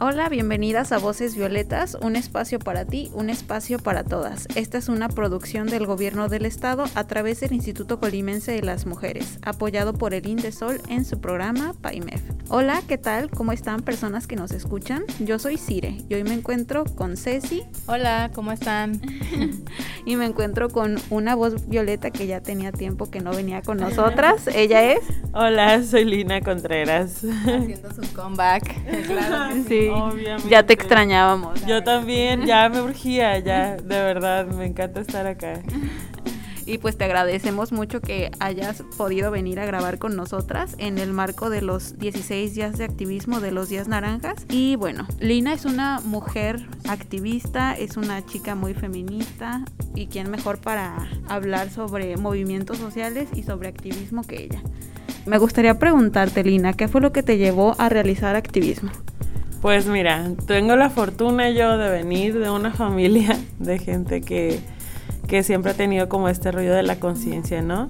Hola, bienvenidas a Voces Violetas, un espacio para ti, un espacio para todas. Esta es una producción del Gobierno del Estado a través del Instituto Colimense de las Mujeres, apoyado por el Indesol en su programa PAIMEF. Hola, ¿qué tal? ¿Cómo están personas que nos escuchan? Yo soy Cire y hoy me encuentro con Ceci. Hola, ¿cómo están? y me encuentro con una voz violeta que ya tenía tiempo que no venía con nosotras. Ella es. Hola, soy Lina Contreras. Haciendo su comeback. claro sí. Obviamente. Ya te extrañábamos. Yo también, ya me urgía, ya, de verdad, me encanta estar acá. Y pues te agradecemos mucho que hayas podido venir a grabar con nosotras en el marco de los 16 días de activismo de los días naranjas. Y bueno, Lina es una mujer activista, es una chica muy feminista y quién mejor para hablar sobre movimientos sociales y sobre activismo que ella. Me gustaría preguntarte, Lina, ¿qué fue lo que te llevó a realizar activismo? Pues mira, tengo la fortuna yo de venir de una familia de gente que, siempre ha tenido como este rollo de la conciencia, ¿no?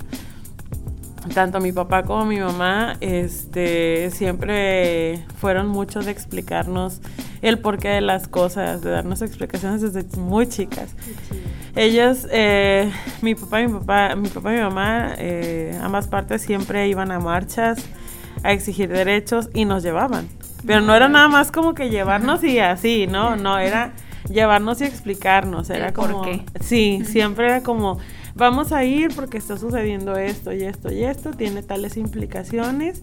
Tanto mi papá como mi mamá este, siempre fueron muchos de explicarnos el porqué de las cosas, de darnos explicaciones desde muy chicas. Ellos, eh, mi papá y mi papá, mi papá y mi mamá, eh, ambas partes siempre iban a marchas a exigir derechos y nos llevaban. Pero no era nada más como que llevarnos y así, ¿no? No, era llevarnos y explicarnos. Era como. ¿Por qué? Sí, siempre era como. Vamos a ir porque está sucediendo esto y esto y esto, tiene tales implicaciones.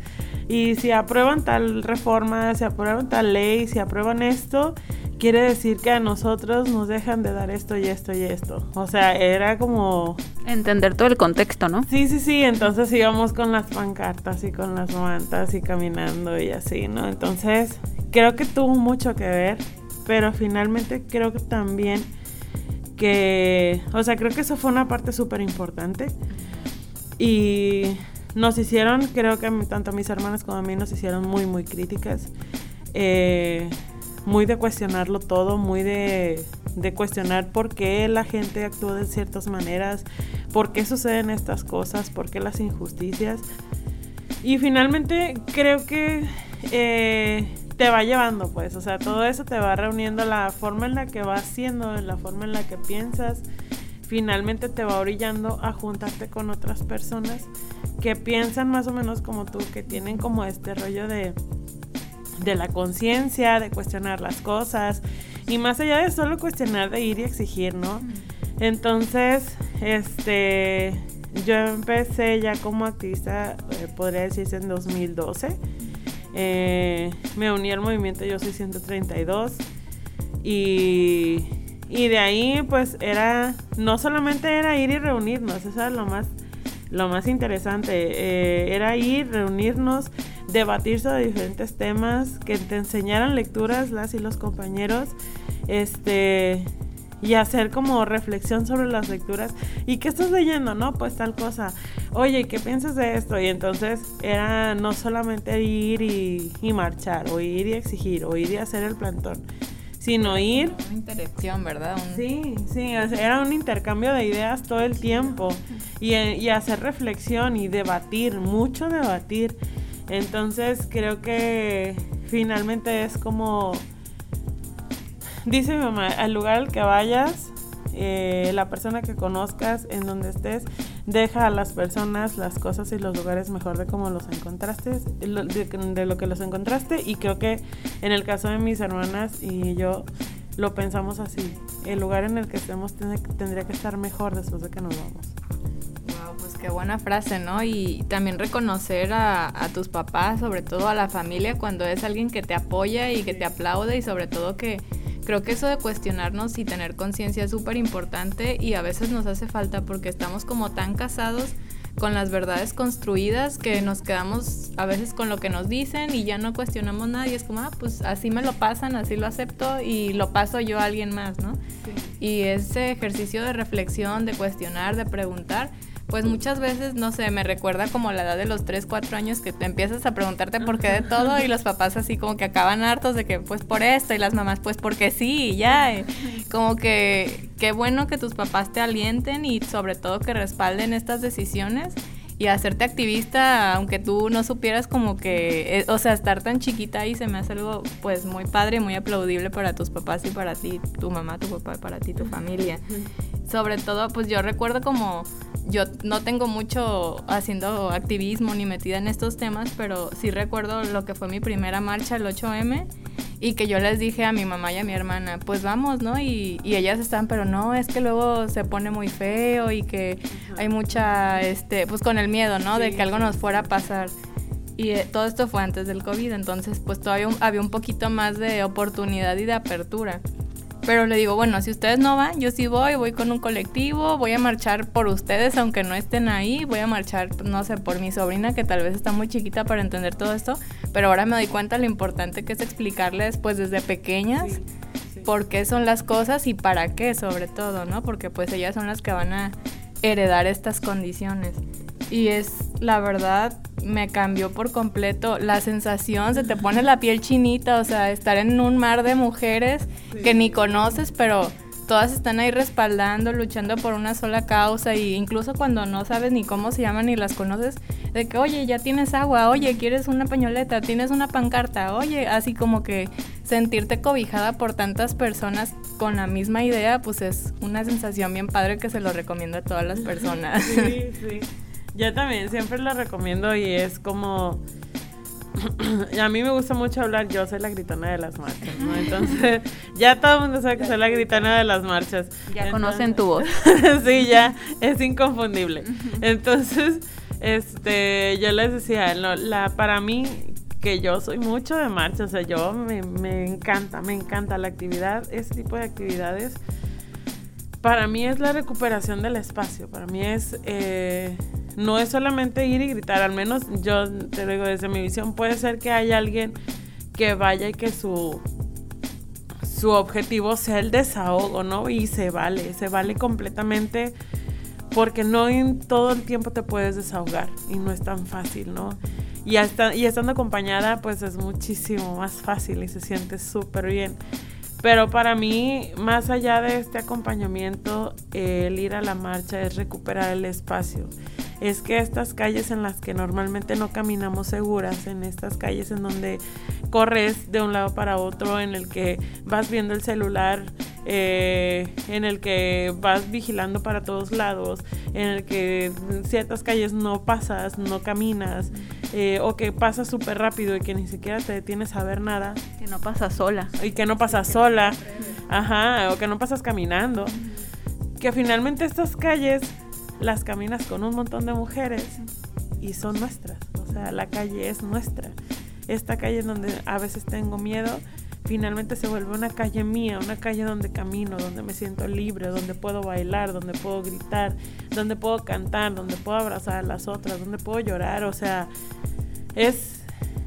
Y si aprueban tal reforma, si aprueban tal ley, si aprueban esto, quiere decir que a nosotros nos dejan de dar esto y esto y esto. O sea, era como... Entender todo el contexto, ¿no? Sí, sí, sí. Entonces íbamos con las pancartas y con las mantas y caminando y así, ¿no? Entonces, creo que tuvo mucho que ver, pero finalmente creo que también que... O sea, creo que eso fue una parte súper importante. Y nos hicieron, creo que tanto mis hermanas como a mí nos hicieron muy, muy críticas. Eh, muy de cuestionarlo todo, muy de, cuestionar por qué la gente actúa de ciertas maneras, por qué suceden estas cosas, por qué las injusticias. Y finalmente creo que eh, te va llevando, pues, o sea, todo eso te va reuniendo la forma en la que vas siendo, la forma en la que piensas, finalmente te va orillando a juntarte con otras personas que piensan más o menos como tú, que tienen como este rollo de de la conciencia, de cuestionar las cosas y más allá de solo cuestionar, de ir y exigir, ¿no? Entonces, este, yo empecé ya como activista, eh, podría decirse en 2012. Eh, me uní al movimiento Yo Soy 132 y, y de ahí pues era, no solamente era ir y reunirnos, eso era lo más, lo más interesante, eh, era ir, reunirnos, debatir sobre diferentes temas, que te enseñaran lecturas las y los compañeros, este y hacer como reflexión sobre las lecturas. ¿Y qué estás leyendo? No, pues tal cosa. Oye, ¿qué piensas de esto? Y entonces era no solamente ir y, marchar, o ir y exigir, o ir y hacer el plantón, sino ir... Una interacción, ¿verdad? Sí, sí, era un intercambio de ideas todo el tiempo y, y hacer reflexión y debatir, mucho debatir. Entonces creo que finalmente es como, dice mi mamá, al lugar al que vayas, eh, la persona que conozcas, en donde estés, deja a las personas, las cosas y los lugares mejor de cómo los encontraste, de, lo que los encontraste. Y creo que en el caso de mis hermanas y yo lo pensamos así. El lugar en el que estemos tendría que estar mejor después de que nos vamos. Qué buena frase, ¿no? Y también reconocer a, tus papás, sobre todo a la familia, cuando es alguien que te apoya y que te aplaude y sobre todo que creo que eso de cuestionarnos y tener conciencia es súper importante y a veces nos hace falta porque estamos como tan casados con las verdades construidas que nos quedamos a veces con lo que nos dicen y ya no cuestionamos nada y es como, ah, pues así me lo pasan, así lo acepto y lo paso yo a alguien más, ¿no? Y ese ejercicio de reflexión, de cuestionar, de preguntar, pues muchas veces, no sé, me recuerda como la edad de los 3, 4 años que te empiezas a preguntarte por qué de todo y los papás así como que acaban hartos de que pues por esto y las mamás pues porque sí, ya. como que qué bueno que tus papás te alienten y sobre todo que respalden estas decisiones y hacerte activista, aunque tú no supieras como que, eh, o sea, estar tan chiquita ahí se me hace algo pues muy padre, muy aplaudible para tus papás y para ti, tu mamá, tu papá, para ti, tu familia. Sobre todo, pues yo recuerdo como yo no tengo mucho haciendo activismo ni metida en estos temas, pero sí recuerdo lo que fue mi primera marcha, el 8M, y que yo les dije a mi mamá y a mi hermana, pues vamos, ¿no? Y, ellas estaban, pero no, es que luego se pone muy feo y que hay mucha, este, pues con el miedo, ¿no? de que algo nos fuera a pasar. Y eh, todo esto fue antes del COVID, entonces pues todavía había un poquito más de oportunidad y de apertura. Pero le digo, bueno, si ustedes no van, yo sí voy, voy con un colectivo, voy a marchar por ustedes, aunque no estén ahí, voy a marchar, no sé, por mi sobrina, que tal vez está muy chiquita para entender todo esto, pero ahora me doy cuenta lo importante que es explicarles, pues desde pequeñas, por qué son las cosas y para qué, sobre todo, ¿no? Porque pues ellas son las que van a heredar estas condiciones. Y es, la verdad, me cambió por completo la sensación, se te pone la piel chinita, o sea, estar en un mar de mujeres que ni conoces, pero todas están ahí respaldando, luchando por una sola causa y incluso cuando no sabes ni cómo se llaman ni las conoces, de que, oye, ya tienes agua, oye, quieres una pañoleta, tienes una pancarta, oye, así como que sentirte cobijada por tantas personas con la misma idea, pues es una sensación bien padre que se lo recomiendo a todas las personas. Sí, sí. Yo también siempre lo recomiendo y es como... a mí me gusta mucho hablar, yo soy la gritona de las marchas, ¿no? Entonces, ya todo el mundo sabe que soy la gritona de las marchas. Ya conocen tu voz. sí, ya, es inconfundible. Entonces, este, yo les decía, la, para mí, que yo soy mucho de marcha, o sea, yo me, me encanta, me encanta la actividad, ese tipo de actividades. Para mí es la recuperación del espacio, para mí es... Eh, no es solamente ir y gritar, al menos yo te digo desde mi visión, puede ser que haya alguien que vaya y que su su objetivo sea el desahogo, ¿no? Y se vale, se vale completamente porque no en todo el tiempo te puedes desahogar y no es tan fácil, ¿no? Y, hasta, y estando acompañada pues es muchísimo más fácil y se siente súper bien. Pero para mí, más allá de este acompañamiento, el ir a la marcha es recuperar el espacio es que estas calles en las que normalmente no caminamos seguras, en estas calles en donde corres de un lado para otro, en el que vas viendo el celular, eh, en el que vas vigilando para todos lados, en el que ciertas calles no pasas, no caminas, eh, o que pasas súper rápido y que ni siquiera te detienes a ver nada. Que no pasas sola. Y que no pasas sola, ajá, o que no pasas caminando. Que finalmente estas calles las caminas con un montón de mujeres y son nuestras. O sea, la calle es nuestra. Esta calle donde a veces tengo miedo, finalmente se vuelve una calle mía, una calle donde camino, donde me siento libre, donde puedo bailar, donde puedo gritar, donde puedo cantar, donde puedo abrazar a las otras, donde puedo llorar. O sea, es,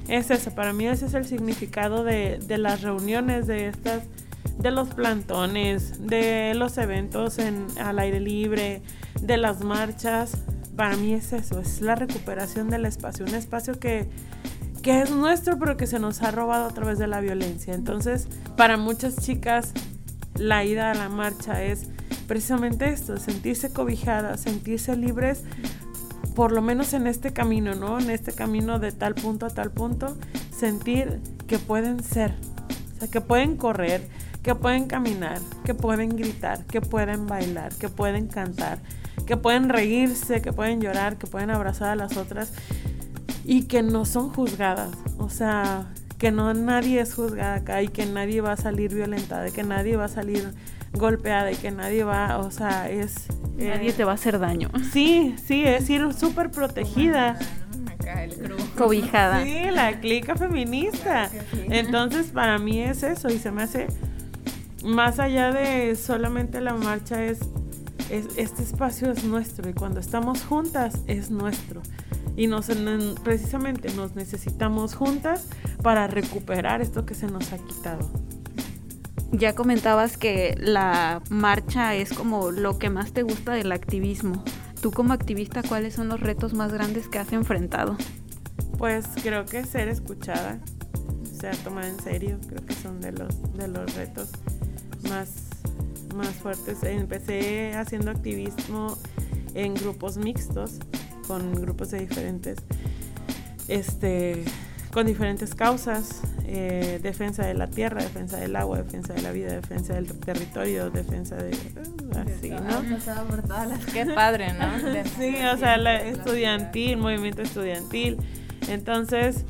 es eso. Para mí ese es el significado de, de las reuniones, de estas de los plantones, de los eventos en, al aire libre, de las marchas, para mí es eso, es la recuperación del espacio, un espacio que, que es nuestro pero que se nos ha robado a través de la violencia. Entonces, para muchas chicas, la ida a la marcha es precisamente esto, sentirse cobijadas, sentirse libres, por lo menos en este camino, ¿no? En este camino de tal punto a tal punto, sentir que pueden ser, o sea, que pueden correr, que pueden caminar, que pueden gritar, que pueden bailar, que pueden cantar, que pueden reírse, que pueden llorar, que pueden abrazar a las otras y que no son juzgadas. O sea, que no nadie es juzgada acá y que nadie va a salir violentada, y que nadie va a salir golpeada y que nadie va, o sea, es... Nadie te va a hacer daño. Sí, sí, es ir súper protegida. Cobijada. Sí, la clica feminista. Entonces, para mí es eso y se me hace, más allá de solamente la marcha, es este espacio es nuestro y cuando estamos juntas es nuestro. Y nos, precisamente nos necesitamos juntas para recuperar esto que se nos ha quitado. Ya comentabas que la marcha es como lo que más te gusta del activismo. Tú como activista, ¿cuáles son los retos más grandes que has enfrentado? Pues creo que ser escuchada, ser tomada en serio, creo que son de los, de los retos más, más fuertes. Empecé haciendo activismo en grupos mixtos, con grupos de diferentes, este, con diferentes causas, eh, defensa de la tierra, defensa del agua, defensa de la vida, defensa del territorio, defensa de... Uh, así, ¿no? Qué padre, ¿no? sí, o sea, la estudiantil, movimiento estudiantil. Entonces,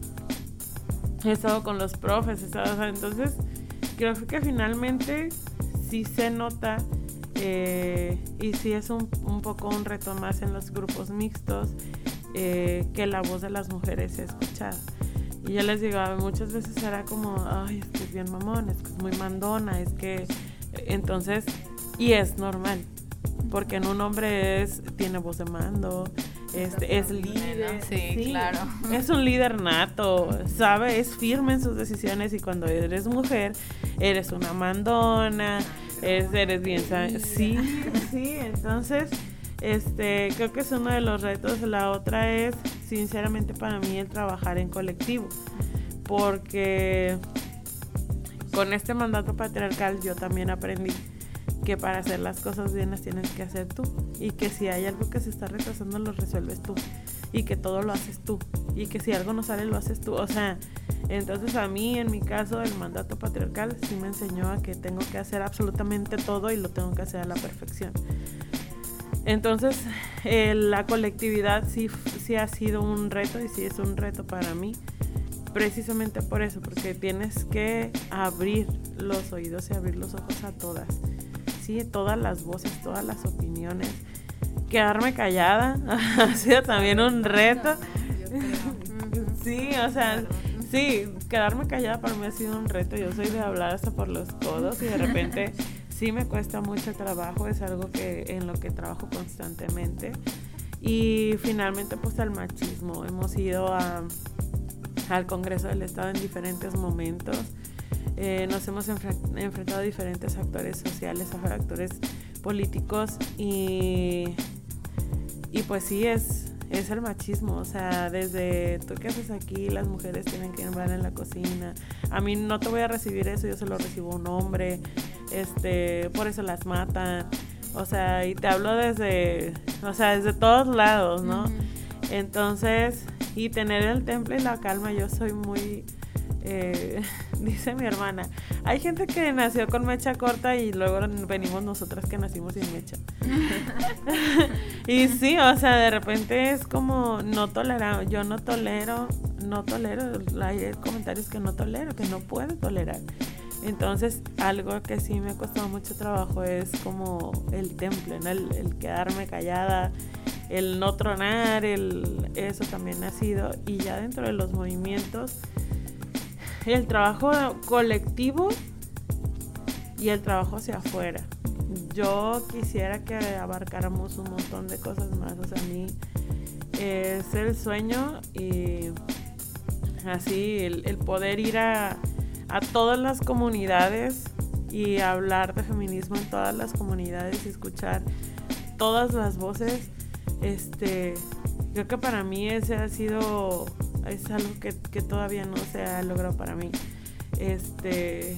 he estado con los profes, entonces creo que finalmente sí se nota eh, y sí es un, poco un reto más en los grupos mixtos eh, que la voz de las mujeres se escuchada. Y yo les digo, muchas veces era como, ay, es que es bien mamón, es que es muy mandona, es que... Entonces, y es normal, porque en un hombre es, tiene voz de mando, este, es líder. Sí, claro. Es un líder nato, sabe, es firme en sus decisiones y cuando eres mujer, eres una mandona, eres bien, sí, sí, entonces, este, creo que es uno de los retos. La otra es, sinceramente, para mí el trabajar en colectivo, porque con este mandato patriarcal yo también aprendí que para hacer las cosas bien las tienes que hacer tú y que si hay algo que se está retrasando lo resuelves tú y que todo lo haces tú y que si algo no sale lo haces tú. O sea, entonces a mí en mi caso el mandato patriarcal sí me enseñó a que tengo que hacer absolutamente todo y lo tengo que hacer a la perfección. Entonces la colectividad sí, sí ha sido un reto y sí es un reto para mí precisamente por eso, porque tienes que abrir los oídos y abrir los ojos a todas sí, todas las voces, todas las opiniones. Quedarme callada ha sido también un reto. Sí, o sea, sí, quedarme callada para mí ha sido un reto. Yo soy de hablar hasta por los codos y de repente sí me cuesta mucho trabajo, es algo que en lo que trabajo constantemente. Y finalmente pues al machismo. Hemos ido al Congreso del Estado en diferentes momentos eh, nos hemos enfrentado a diferentes actores sociales, a actores políticos y, y pues sí es, es el machismo, o sea, desde tú qué haces aquí, las mujeres tienen que entrar en la cocina, a mí no te voy a recibir eso, yo se lo recibo a un hombre, este, por eso las matan, o sea, y te hablo desde, o sea, desde todos lados, ¿no? Entonces, y tener el temple y la calma, yo soy muy eh, dice mi hermana, hay gente que nació con mecha corta y luego venimos nosotras que nacimos sin mecha. y sí, o sea, de repente es como no toleramos, yo no tolero, no tolero, hay comentarios que no tolero, que no puedo tolerar. Entonces, algo que sí me ha costado mucho trabajo es como el temple, el, quedarme callada, el no tronar, el, eso también ha sido. Y ya dentro de los movimientos, el trabajo colectivo y el trabajo hacia afuera. Yo quisiera que abarcáramos un montón de cosas más. O sea, a mí es el sueño y así el, poder ir a, a, todas las comunidades y hablar de feminismo en todas las comunidades y escuchar todas las voces. Este, creo que para mí ese ha sido es algo que, todavía no se ha logrado para mí. Este,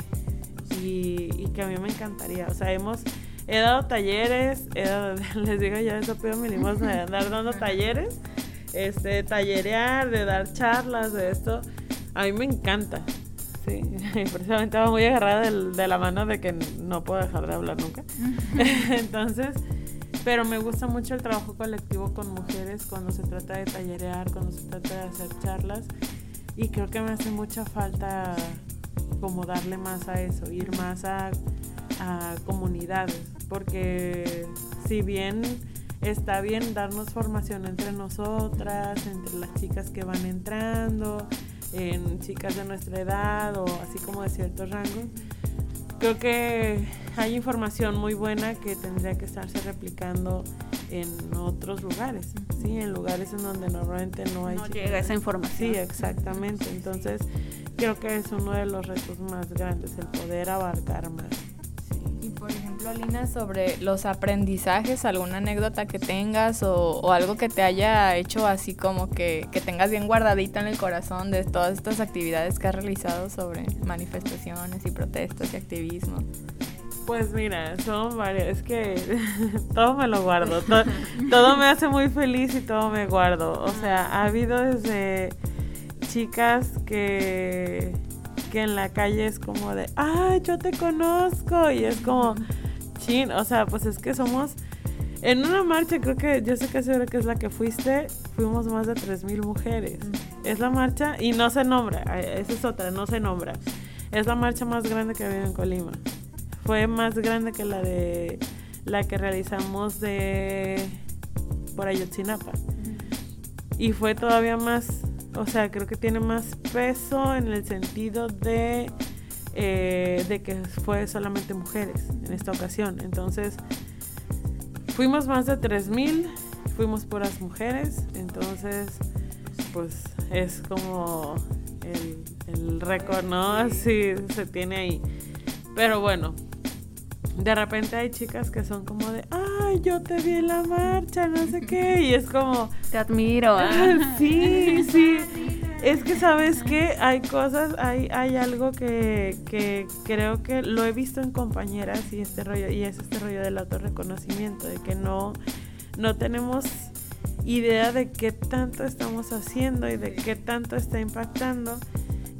y, que a mí me encantaría. O sea, hemos, he dado talleres, les digo ya, eso pido mi limosna de andar dando talleres, este, tallerear, de dar charlas, de esto. A mí me encanta. Sí, precisamente va muy agarrada de la mano de que no puedo dejar de hablar nunca. Entonces, pero me gusta mucho el trabajo colectivo con mujeres cuando se trata de tallerear, cuando se trata de hacer charlas. Y creo que me hace mucha falta como darle más a eso, ir más a, comunidades. Porque si bien está bien darnos formación entre nosotras, entre las chicas que van entrando, en chicas de nuestra edad o así como de ciertos rangos, creo que hay información muy buena que tendría que estarse replicando en otros lugares, ¿sí? En lugares en donde normalmente no hay... No llega esa información. Sí, exactamente. Entonces, creo que es uno de los retos más grandes, el poder abarcar más. Por ejemplo, Lina, sobre los aprendizajes, alguna anécdota que tengas o, o algo que te haya hecho así como que, que tengas bien guardadita en el corazón de todas estas actividades que has realizado sobre manifestaciones y protestas y activismo. Pues mira, son varias. Es que todo me lo guardo. Todo, todo, me hace muy feliz y todo me guardo. O sea, ha habido desde chicas que, que en la calle es como de, ¡ay, yo te conozco! Y es como, chin, o sea, pues es que somos. En una marcha, creo que yo sé que seguro que es la que fuiste, fuimos más de 3.000 mujeres. Es la marcha, y no se nombra, esa es otra, no se nombra. Es la marcha más grande que ha habido en Colima fue más grande que la de la que realizamos de por Ayotzinapa. Y fue todavía más, o sea, creo que tiene más peso en el sentido de, eh, de que fue solamente mujeres en esta ocasión. Entonces, fuimos más de 3.000, fuimos puras mujeres, entonces, pues es como el, el récord, ¿no? Sí, se tiene ahí. Pero bueno, de repente hay chicas que son como de, ay, yo te vi en la marcha, no sé qué, y es como, te admiro. sí, sí. Es que sabes que hay cosas, hay, hay algo que, que, creo que lo he visto en compañeras y este rollo, y es este rollo del autorreconocimiento, de que no, no tenemos idea de qué tanto estamos haciendo y de qué tanto está impactando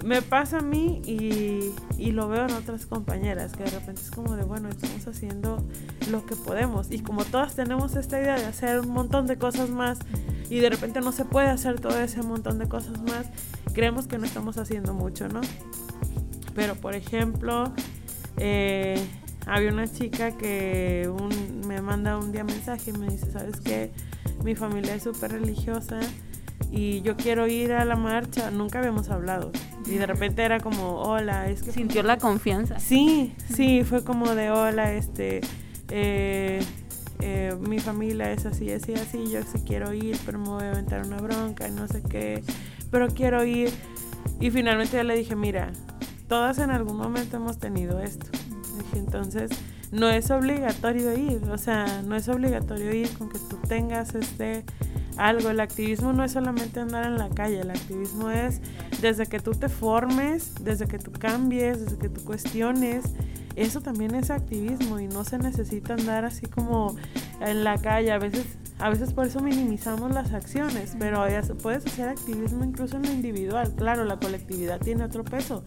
me pasa a mí y, y, lo veo en otras compañeras, que de repente es como de, bueno, estamos haciendo lo que podemos. Y como todas tenemos esta idea de hacer un montón de cosas más y de repente no se puede hacer todo ese montón de cosas más, creemos que no estamos haciendo mucho, ¿no? Pero, por ejemplo, eh, había una chica que me manda un día mensaje y me dice, ¿sabes qué? Mi familia es súper religiosa y yo quiero ir a la marcha. Nunca habíamos hablado. Y de repente era como, hola, es que... Sintió la confianza. Sí, sí, fue como de, hola, este... Eh, eh, mi familia es así, así, así, yo sí quiero ir, pero me voy a aventar una bronca y no sé qué, pero quiero ir. Y finalmente yo le dije, mira, todas en algún momento hemos tenido esto. Dije, entonces, no es obligatorio ir, o sea, no es obligatorio ir con que tú tengas este algo. El activismo no es solamente andar en la calle, el activismo es desde que tú te formes, desde que tú cambies, desde que tú cuestiones. Eso también es activismo y no se necesita andar así como en la calle. A veces, a veces por eso minimizamos las acciones, pero puedes hacer activismo incluso en lo individual. Claro, la colectividad tiene otro peso,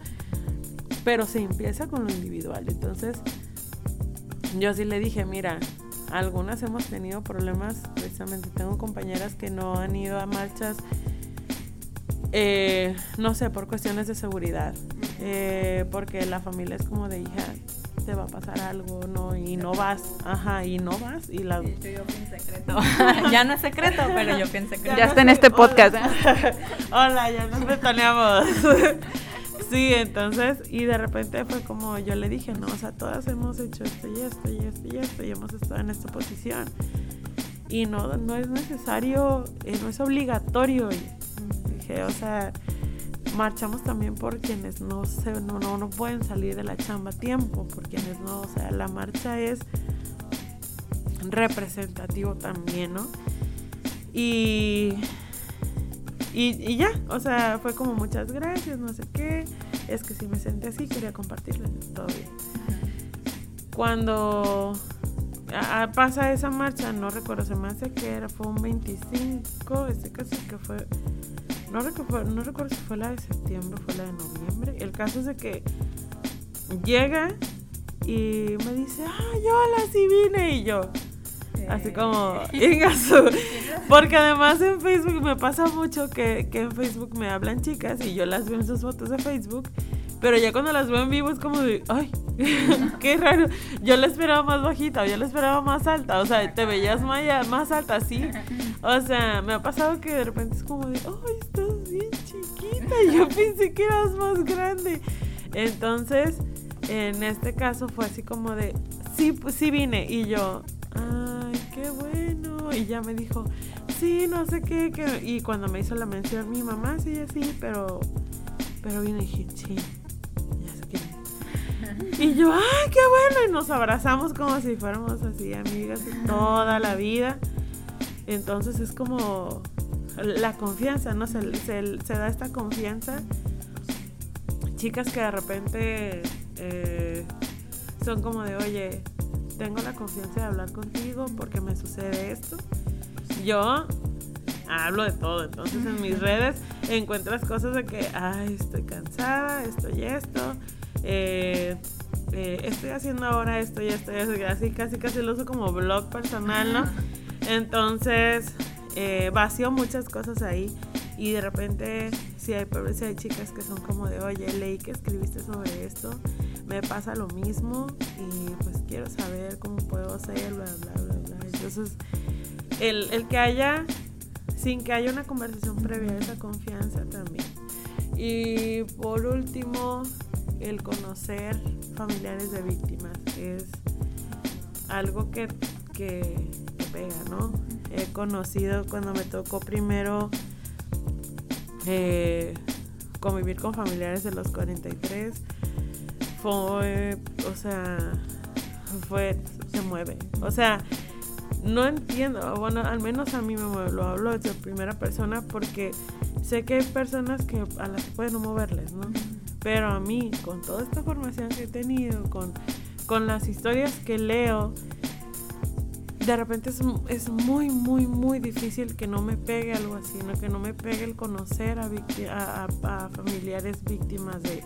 pero se empieza con lo individual. Entonces, yo sí le dije, mira, algunas hemos tenido problemas, precisamente tengo compañeras que no han ido a marchas, eh, no sé, por cuestiones de seguridad, eh, porque la familia es como de hija, te va a pasar algo, no, y no vas, ajá, y no vas, y la... yo secreto, ya no es secreto, pero yo pienso secreto. Ya, está en este podcast. Hola, ya nos betoneamos. Sí, entonces, y de repente fue como yo le dije, no, o sea, todas hemos hecho esto y esto y esto y esto y hemos estado en esta posición. Y no, no es necesario, eh, no es obligatorio. dije, o sea, marchamos también por quienes no, se, no, no, no pueden salir de la chamba a tiempo, por quienes no, o sea, la marcha es representativo también, ¿no? Y y, ya, o sea, fue como muchas gracias, no sé qué. Es que si me senté así, quería compartirles todo bien. Cuando pasa esa marcha, no recuerdo, se me hace que era, fue un 25, este caso que fue, no recuerdo, no recuerdo si fue la de septiembre fue la de noviembre. El caso es de que llega y me dice, ay, hola, sí vine. Y yo, Así como, Porque además en Facebook me pasa mucho que, que, en Facebook me hablan chicas y yo las veo en sus fotos de Facebook. Pero ya cuando las veo en vivo es como de, ay, qué raro. Yo la esperaba más bajita, yo la esperaba más alta. O sea, te veías más, más alta, sí. O sea, me ha pasado que de repente es como de, ay, estás bien chiquita. Yo pensé que eras más grande. Entonces, en este caso fue así como de, sí, pues sí vine. Y yo, ay, qué bueno. Y ya me dijo, sí, no sé qué. qué. Y cuando me hizo la mención mi mamá, sí, así, pero, pero y dije, sí, ya sé quién es". Y yo, ay, qué bueno. Y nos abrazamos como si fuéramos así amigas toda la vida. Entonces es como la confianza, ¿no? Se, se- se da esta confianza. Chicas que de repente eh, son como de, oye, tengo la confianza de hablar contigo porque me sucede esto. Yo hablo de todo, entonces en mis redes encuentras cosas de que, ay, estoy cansada, esto y esto. eh, eh, estoy haciendo ahora esto y esto y esto, y así casi casi lo uso como blog personal, ¿no? Entonces, eh, vacío muchas cosas ahí y de repente, si hay, si hay chicas que son como de, oye, leí que escribiste sobre esto, me pasa lo mismo y pues quiero saber cómo puedo hacer, bla, bla, bla. Entonces, el, el que haya, sin que haya una conversación previa, esa confianza también. Y por último, el conocer familiares de víctimas es algo que, que, que pega, ¿no? He conocido cuando me tocó primero eh, convivir con familiares de los 43, fue, o sea, fue, se mueve. O sea, no entiendo, bueno, al menos a mí me mueve, lo hablo desde primera persona porque sé que hay personas que a las que pueden no moverles, ¿no? Pero a mí, con toda esta formación que he tenido, con, con las historias que leo, de repente es, es muy, muy, muy difícil que no me pegue algo así, ¿no? que no me pegue el conocer a, a- a familiares víctimas de,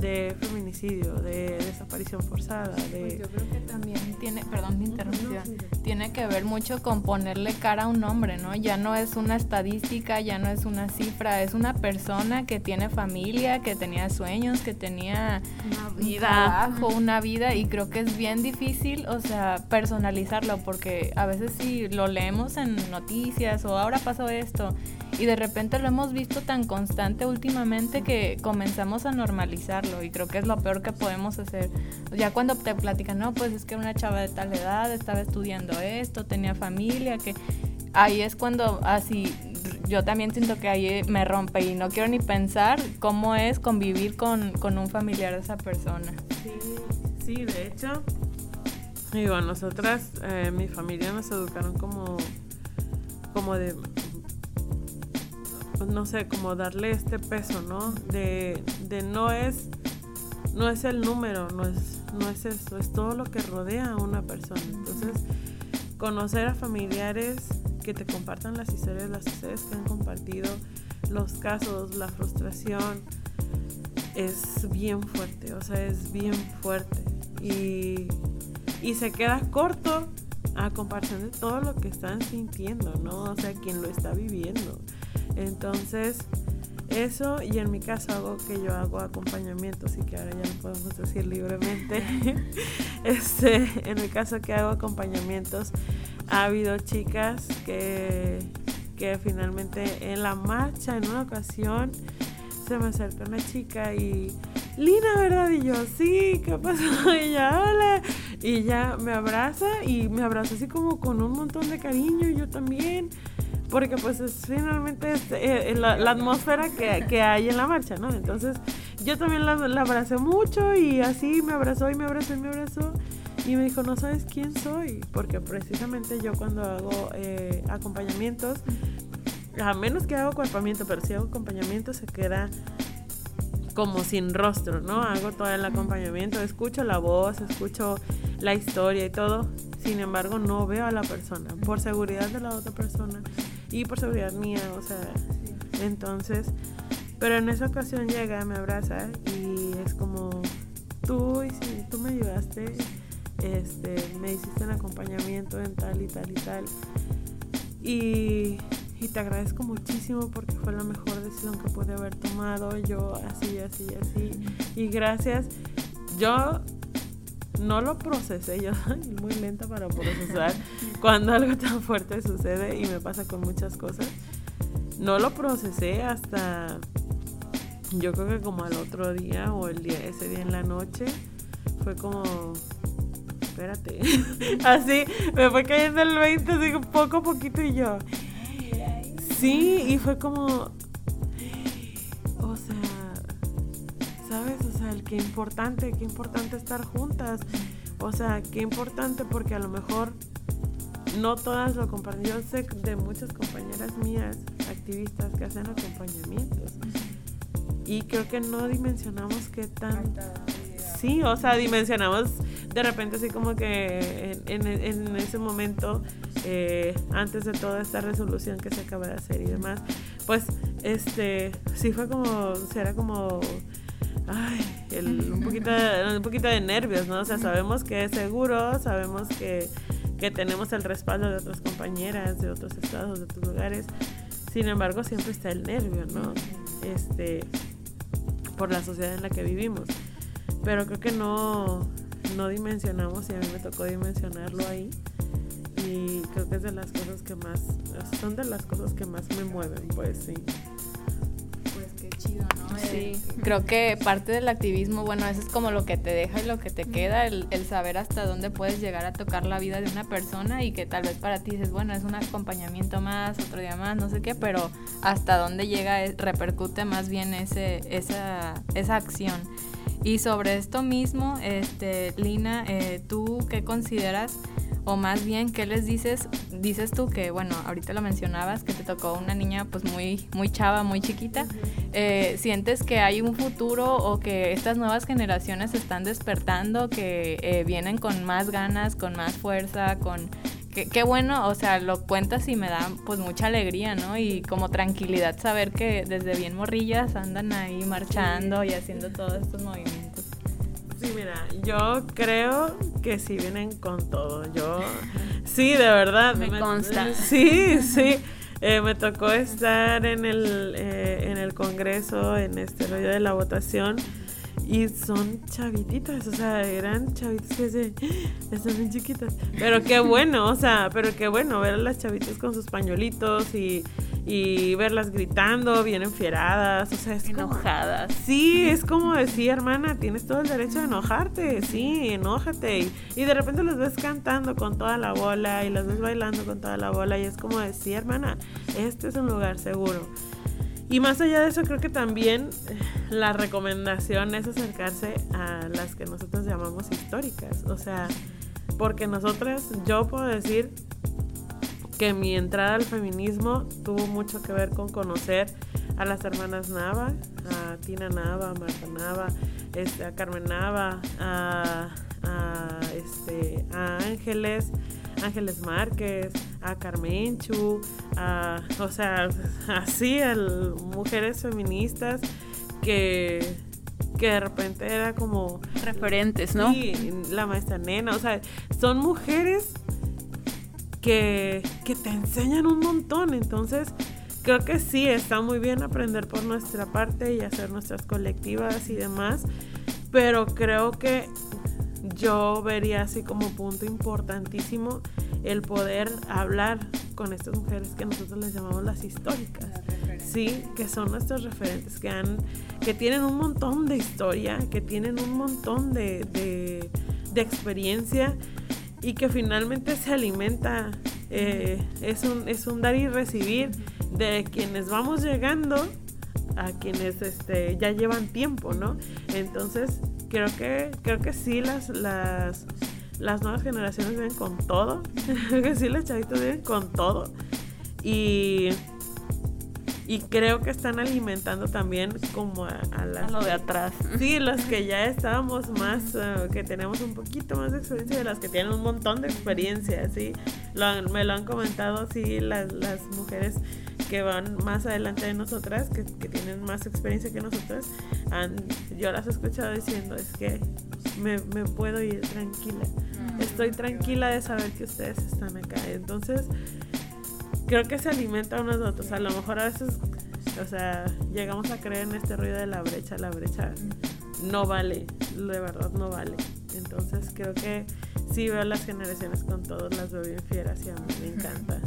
de feminicidio, de desaparición forzada, Pues de... yo creo que también tiene, perdón mi interrupción, tiene que ver mucho con ponerle cara a un nombre, ¿no? Ya no es una estadística, ya no es una cifra, es una persona que tiene familia, que tenía sueños, que tenía Una un vida. trabajo, una vida y creo que es bien difícil, o sea, personalizarlo porque a veces si lo leemos en noticias o ahora pasó esto y de repente lo hemos visto tan constante últimamente que comenzamos a normalizarlo y creo que es lo peor que podemos hacer. Ya cuando te platican, no, pues es que una chava de tal edad, estaba estudiando esto, tenía familia, que ahí es cuando así yo también siento que ahí me rompe y no quiero ni pensar cómo es convivir con, con un familiar de esa persona. Sí, sí, de hecho, digo, nosotras, eh, mi familia nos educaron como, como de, no sé, como darle este peso, ¿no? De, de no es, no es el número, no es, no es eso, es todo lo que rodea a una persona. Entonces, conocer a familiares que te compartan las historias, las historias que han compartido, los casos, la frustración, es bien fuerte, o sea, es bien fuerte. Y, y se queda corto a comparación de todo lo que están sintiendo, ¿no? O sea, quien lo está viviendo. Entonces, eso, y en mi caso hago que yo hago acompañamientos y que ahora ya lo podemos decir libremente. este, en mi caso que hago acompañamientos, ha habido chicas que, que finalmente en la marcha, en una ocasión, se me acerca una chica y Lina, ¿verdad? Y yo, sí, ¿qué pasó? Y ella, hola. Y ya me abraza y me abraza así como con un montón de cariño y yo también. Porque pues es finalmente es, eh, la, la atmósfera que, que hay en la marcha, ¿no? Entonces yo también la, la abracé mucho y así me abrazó y me abrazó y me abrazó. Y me dijo, no sabes quién soy. Porque precisamente yo cuando hago eh, acompañamientos, a menos que hago acuerpamiento, pero si hago acompañamiento se queda como sin rostro, ¿no? Hago todo el acompañamiento, escucho la voz, escucho la historia y todo. Sin embargo, no veo a la persona por seguridad de la otra persona y por seguridad mía, o sea, entonces, pero en esa ocasión llega, me abraza y es como tú y si tú me ayudaste, este, me hiciste un acompañamiento en tal y tal y tal. Y, y te agradezco muchísimo porque fue la mejor decisión que pude haber tomado. Yo así, así, así. Y gracias. Yo no lo procesé, yo soy muy lenta para procesar cuando algo tan fuerte sucede y me pasa con muchas cosas. No lo procesé hasta yo creo que como al otro día o el día ese día en la noche fue como espérate. así, me fue cayendo el 20, así poco a poquito y yo. Sí, y fue como, ¿sabes? O sea, el qué importante, qué importante estar juntas. O sea, qué importante porque a lo mejor no todas lo comparten. Yo sé de muchas compañeras mías, activistas, que hacen acompañamientos. Y creo que no dimensionamos qué tan... Sí, o sea, dimensionamos de repente así como que en, en, ese momento, eh, antes de toda esta resolución que se acaba de hacer y demás, pues este, sí fue como, será como ay, un, poquito, un poquito de nervios, ¿no? O sea, sabemos que es seguro, sabemos que, que tenemos el respaldo de otras compañeras, de otros estados, de otros lugares. Sin embargo, siempre está el nervio, ¿no? Este, por la sociedad en la que vivimos. Pero creo que no, no dimensionamos y a mí me tocó dimensionarlo ahí. Y creo que es de las cosas que más, son de las cosas que más me mueven, pues sí. Sí, creo que parte del activismo, bueno, eso es como lo que te deja y lo que te queda, el, saber hasta dónde puedes llegar a tocar la vida de una persona y que tal vez para ti dices, bueno, es un acompañamiento más, otro día más, no sé qué, pero hasta dónde llega, repercute más bien ese, esa, esa acción. Y sobre esto mismo, este, Lina, eh, ¿tú qué consideras? O más bien qué les dices dices tú que bueno ahorita lo mencionabas que te tocó una niña pues muy muy chava muy chiquita eh, sientes que hay un futuro o que estas nuevas generaciones están despertando que eh, vienen con más ganas con más fuerza con Qué, bueno, o sea, lo cuentas y me da pues mucha alegría, ¿no? Y como tranquilidad saber que desde bien morrillas andan ahí marchando y haciendo todos estos movimientos. Sí, mira, yo creo que sí vienen con todo. Yo, sí, de verdad. Me, consta. Sí, sí. Eh, me tocó estar en el, eh, en el Congreso, en este rollo de la votación. Y son chavititas, o sea, eran chavitas que se, están bien chiquitas. Pero qué bueno, o sea, pero qué bueno ver a las chavitas con sus pañuelitos y, y verlas gritando, bien enfieradas, o sea, es enojadas. sí, es como decir, hermana, tienes todo el derecho de enojarte, sí, enójate. Y, de repente los ves cantando con toda la bola y los ves bailando con toda la bola y es como decir, hermana, este es un lugar seguro. Y más allá de eso, creo que también eh, la recomendación es acercarse a las que nosotros llamamos históricas. O sea, porque nosotras, yo puedo decir que mi entrada al feminismo tuvo mucho que ver con conocer a las hermanas Nava, a Tina Nava, a Marta Nava, este, a Carmen Nava, a, este, a Ángeles, Ángeles Márquez, a Carmenchu, a, o sea, así, a mujeres feministas que que de repente era como referentes, ¿no? Sí, la maestra nena, o sea, son mujeres que, te enseñan un montón. Entonces, creo que sí, está muy bien aprender por nuestra parte y hacer nuestras colectivas y demás. Pero creo que yo vería así como punto importantísimo el poder hablar con estas mujeres que nosotros les llamamos las históricas. Sí, que son nuestros referentes, que, han, que tienen un montón de historia, que tienen un montón de, de, de experiencia y que finalmente se alimenta, eh, es, un, es un dar y recibir de quienes vamos llegando a quienes este, ya llevan tiempo, ¿no? Entonces, creo que, creo que sí las, las, las nuevas generaciones vienen con todo, creo que sí los chavitos vienen con todo. Y y creo que están alimentando también como a, las... lo de atrás. Sí, los que ya estábamos más, eh, que tenemos un poquito más de experiencia de las que tienen un montón de experiencia, sí. me lo han comentado, sí, las, las mujeres que van más adelante de nosotras, que, que tienen más experiencia que nosotras, han, yo las he escuchado diciendo, es que me, me puedo ir tranquila. Mm, Estoy tranquila de saber que ustedes están acá. Entonces, creo que se alimenta unos otros. A lo mejor a veces, o sea, llegamos a creer en este ruido de la brecha. La brecha no vale, de verdad no vale. Entonces creo que sí veo las generaciones con todos, las veo bien fieras y a mí me encanta.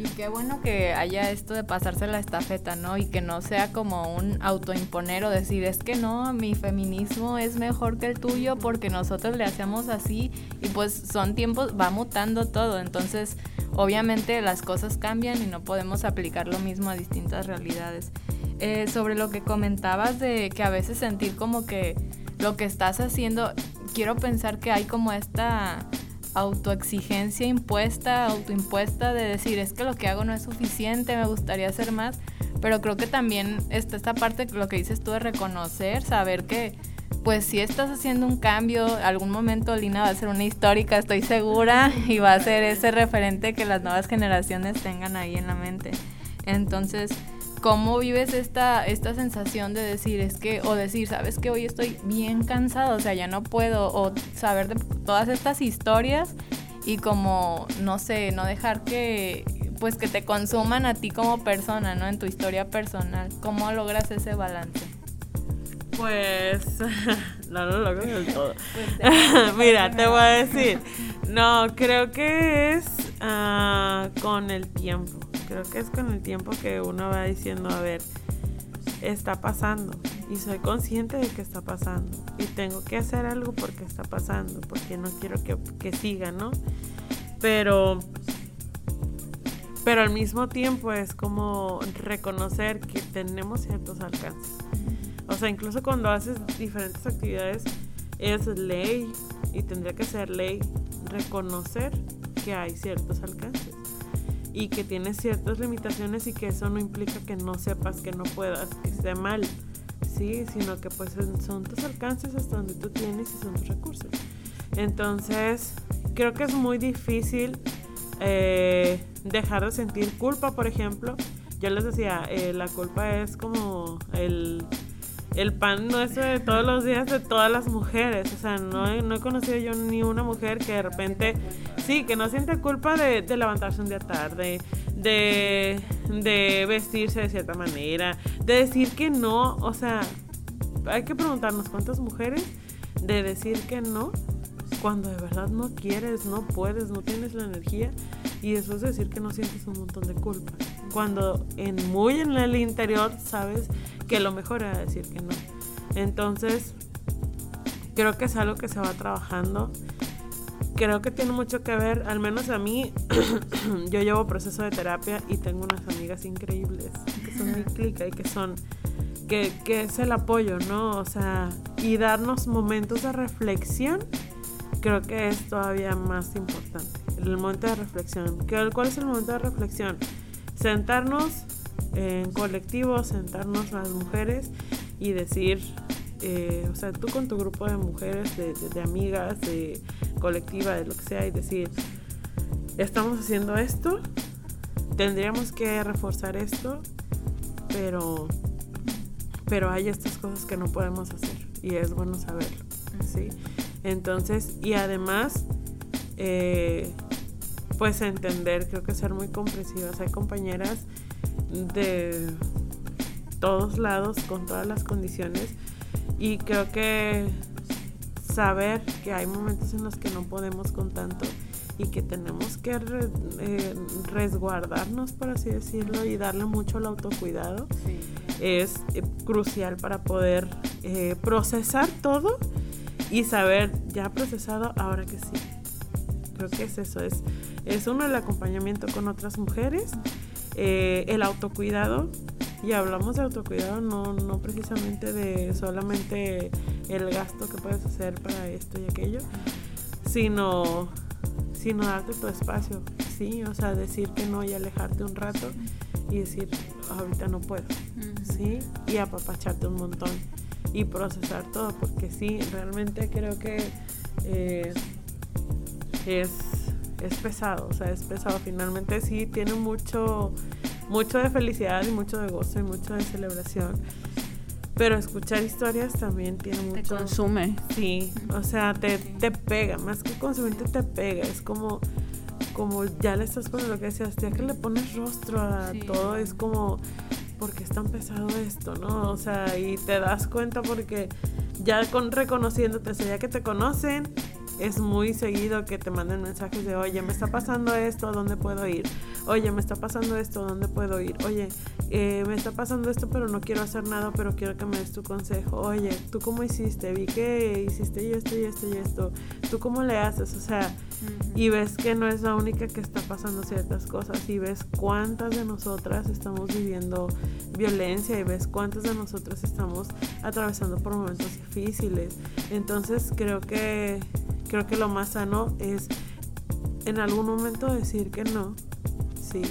Y qué bueno que haya esto de pasarse la estafeta, ¿no? Y que no sea como un autoimponer o decir, es que no, mi feminismo es mejor que el tuyo porque nosotros le hacemos así y pues son tiempos, va mutando todo, entonces obviamente las cosas cambian y no podemos aplicar lo mismo a distintas realidades. Eh, sobre lo que comentabas de que a veces sentir como que lo que estás haciendo, quiero pensar que hay como esta autoexigencia impuesta, autoimpuesta de decir, es que lo que hago no es suficiente, me gustaría hacer más, pero creo que también está esta parte, lo que dices tú de reconocer, saber que pues si estás haciendo un cambio, algún momento Lina va a ser una histórica, estoy segura, y va a ser ese referente que las nuevas generaciones tengan ahí en la mente. Entonces, ¿Cómo vives esta, esta sensación de decir, es que, o decir, sabes que hoy estoy bien cansado, o sea, ya no puedo, o saber de todas estas historias y como, no sé, no dejar que, pues que te consuman a ti como persona, ¿no? En tu historia personal. ¿Cómo logras ese balance? Pues no lo logro del todo. Pues, Mira, te voy a decir. No, creo que es uh, con el tiempo. Creo que es con el tiempo que uno va diciendo, a ver, está pasando y soy consciente de que está pasando y tengo que hacer algo porque está pasando, porque no quiero que, que siga, ¿no? Pero, pero al mismo tiempo es como reconocer que tenemos ciertos alcances. O sea, incluso cuando haces diferentes actividades, es ley y tendría que ser ley reconocer que hay ciertos alcances y que tienes ciertas limitaciones y que eso no implica que no sepas, que no puedas, que esté mal, ¿sí? Sino que pues son tus alcances hasta donde tú tienes y son tus recursos. Entonces, creo que es muy difícil eh, dejar de sentir culpa, por ejemplo. Yo les decía, eh, la culpa es como el el pan nuestro de todos los días de todas las mujeres. O sea, no he, no he conocido yo ni una mujer que de repente, sí, que no siente culpa de, levantarse un día tarde, de, de vestirse de cierta manera, de decir que no. O sea, hay que preguntarnos cuántas mujeres de decir que no cuando de verdad no quieres, no puedes, no tienes la energía y eso es decir que no sientes un montón de culpa. Cuando en muy en el interior sabes que lo mejor era decir que no. Entonces, creo que es algo que se va trabajando. Creo que tiene mucho que ver, al menos a mí, yo llevo proceso de terapia y tengo unas amigas increíbles que son mi clica y que son, que, que es el apoyo, ¿no? O sea, y darnos momentos de reflexión, creo que es todavía más importante. El momento de reflexión. ¿Cuál es el momento de reflexión? Sentarnos en colectivo, sentarnos las mujeres y decir, eh, o sea, tú con tu grupo de mujeres, de, de, amigas, de colectiva, de lo que sea, y decir, estamos haciendo esto, tendríamos que reforzar esto, pero, pero hay estas cosas que no podemos hacer y es bueno saberlo, ¿sí? Entonces, y además, eh, pues entender, creo que ser muy comprensivas. Hay compañeras de todos lados, con todas las condiciones. Y creo que saber que hay momentos en los que no podemos con tanto y que tenemos que eh, resguardarnos, por así decirlo, y darle mucho al autocuidado, es eh, crucial para poder eh, procesar todo y saber, ya procesado, ahora que sí. Creo que es eso, es, es uno el acompañamiento con otras mujeres eh, el autocuidado, y hablamos de autocuidado no, no precisamente de solamente el gasto que puedes hacer para esto y aquello, sino, sino darte tu espacio, sí, o sea, decir que no y alejarte un rato y decir, ahorita no puedo, sí, y apapacharte un montón y procesar todo, porque sí, realmente creo que eh, es es pesado, o sea, es pesado. Finalmente sí tiene mucho, mucho de felicidad y mucho de gozo y mucho de celebración. Pero escuchar historias también tiene mucho. Te consume. Sí, o sea, te, te pega, más que consumirte te pega. Es como, como ya le estás poniendo lo que decías, ya que le pones rostro a todo, es como, ¿por qué es tan pesado esto, no? O sea, y te das cuenta porque ya con reconociéndote, o sea, ya que te conocen, es muy seguido que te manden mensajes de, oye, me está pasando esto, ¿a dónde puedo ir? Oye, me está pasando esto, ¿a dónde puedo ir? Oye, eh, me está pasando esto, pero no quiero hacer nada, pero quiero que me des tu consejo. Oye, ¿tú cómo hiciste? Vi que hiciste esto y esto y esto. ¿Tú cómo le haces? O sea, y ves que no es la única que está pasando ciertas cosas y ves cuántas de nosotras estamos viviendo violencia y ves cuántas de nosotras estamos atravesando por momentos difíciles. Entonces creo que creo que lo más sano es en algún momento decir que no, sí,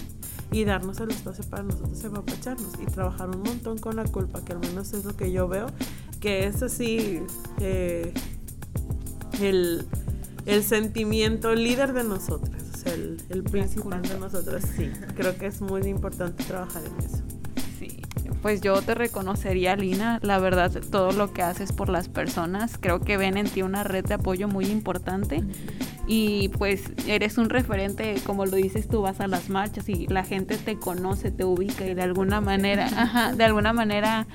y darnos el espacio para nosotros apapacharnos y trabajar un montón con la culpa, que al menos es lo que yo veo, que es así eh, el, el, sentimiento líder de nosotras, o sea, el, el principal de nosotras, sí, creo que es muy importante trabajar en eso pues yo te reconocería, Lina, la verdad, todo lo que haces por las personas. Creo que ven en ti una red de apoyo muy importante y pues eres un referente, como lo dices tú, vas a las marchas y la gente te conoce, te ubica y de alguna manera, ajá, de alguna manera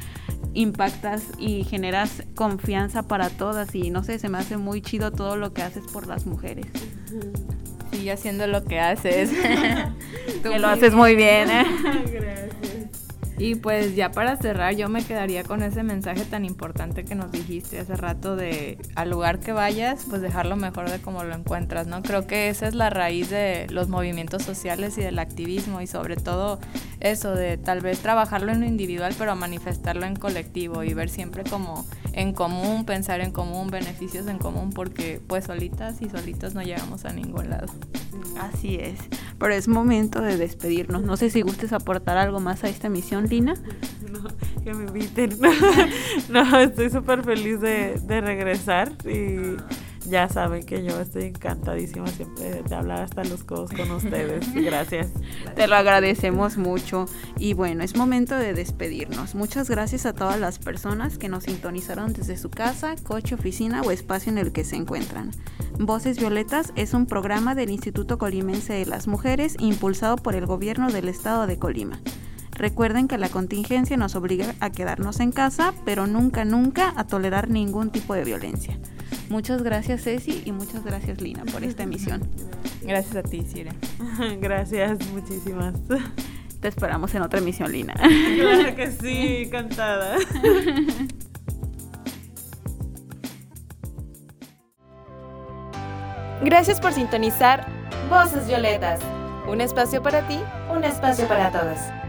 impactas y generas confianza para todas y no sé, se me hace muy chido todo lo que haces por las mujeres. Sigue haciendo lo que haces. que lo haces muy bien, ¿eh? Gracias. Y pues ya para cerrar, yo me quedaría con ese mensaje tan importante que nos dijiste hace rato de al lugar que vayas, pues dejarlo mejor de como lo encuentras, ¿no? Creo que esa es la raíz de los movimientos sociales y del activismo y sobre todo eso de tal vez trabajarlo en lo individual, pero manifestarlo en colectivo y ver siempre como en común, pensar en común, beneficios en común, porque pues solitas y solitos no llegamos a ningún lado. Así es. Pero es momento de despedirnos. No sé si gustes aportar algo más a esta misión, No, que me inviten. no, estoy súper feliz de, de regresar y ya saben que yo estoy encantadísima siempre de hablar hasta los codos con ustedes. Gracias. Te lo agradecemos mucho. Y bueno, es momento de despedirnos. Muchas gracias a todas las personas que nos sintonizaron desde su casa, coche, oficina o espacio en el que se encuentran. Voces Violetas es un programa del Instituto Colimense de las Mujeres impulsado por el gobierno del estado de Colima. Recuerden que la contingencia nos obliga a quedarnos en casa, pero nunca, nunca a tolerar ningún tipo de violencia. Muchas gracias Ceci y muchas gracias Lina por esta emisión. Gracias a ti, Sire. Gracias, muchísimas. Te esperamos en otra emisión, Lina. Claro que sí, cantada. Gracias por sintonizar Voces Violetas. Un espacio para ti, un espacio para todos.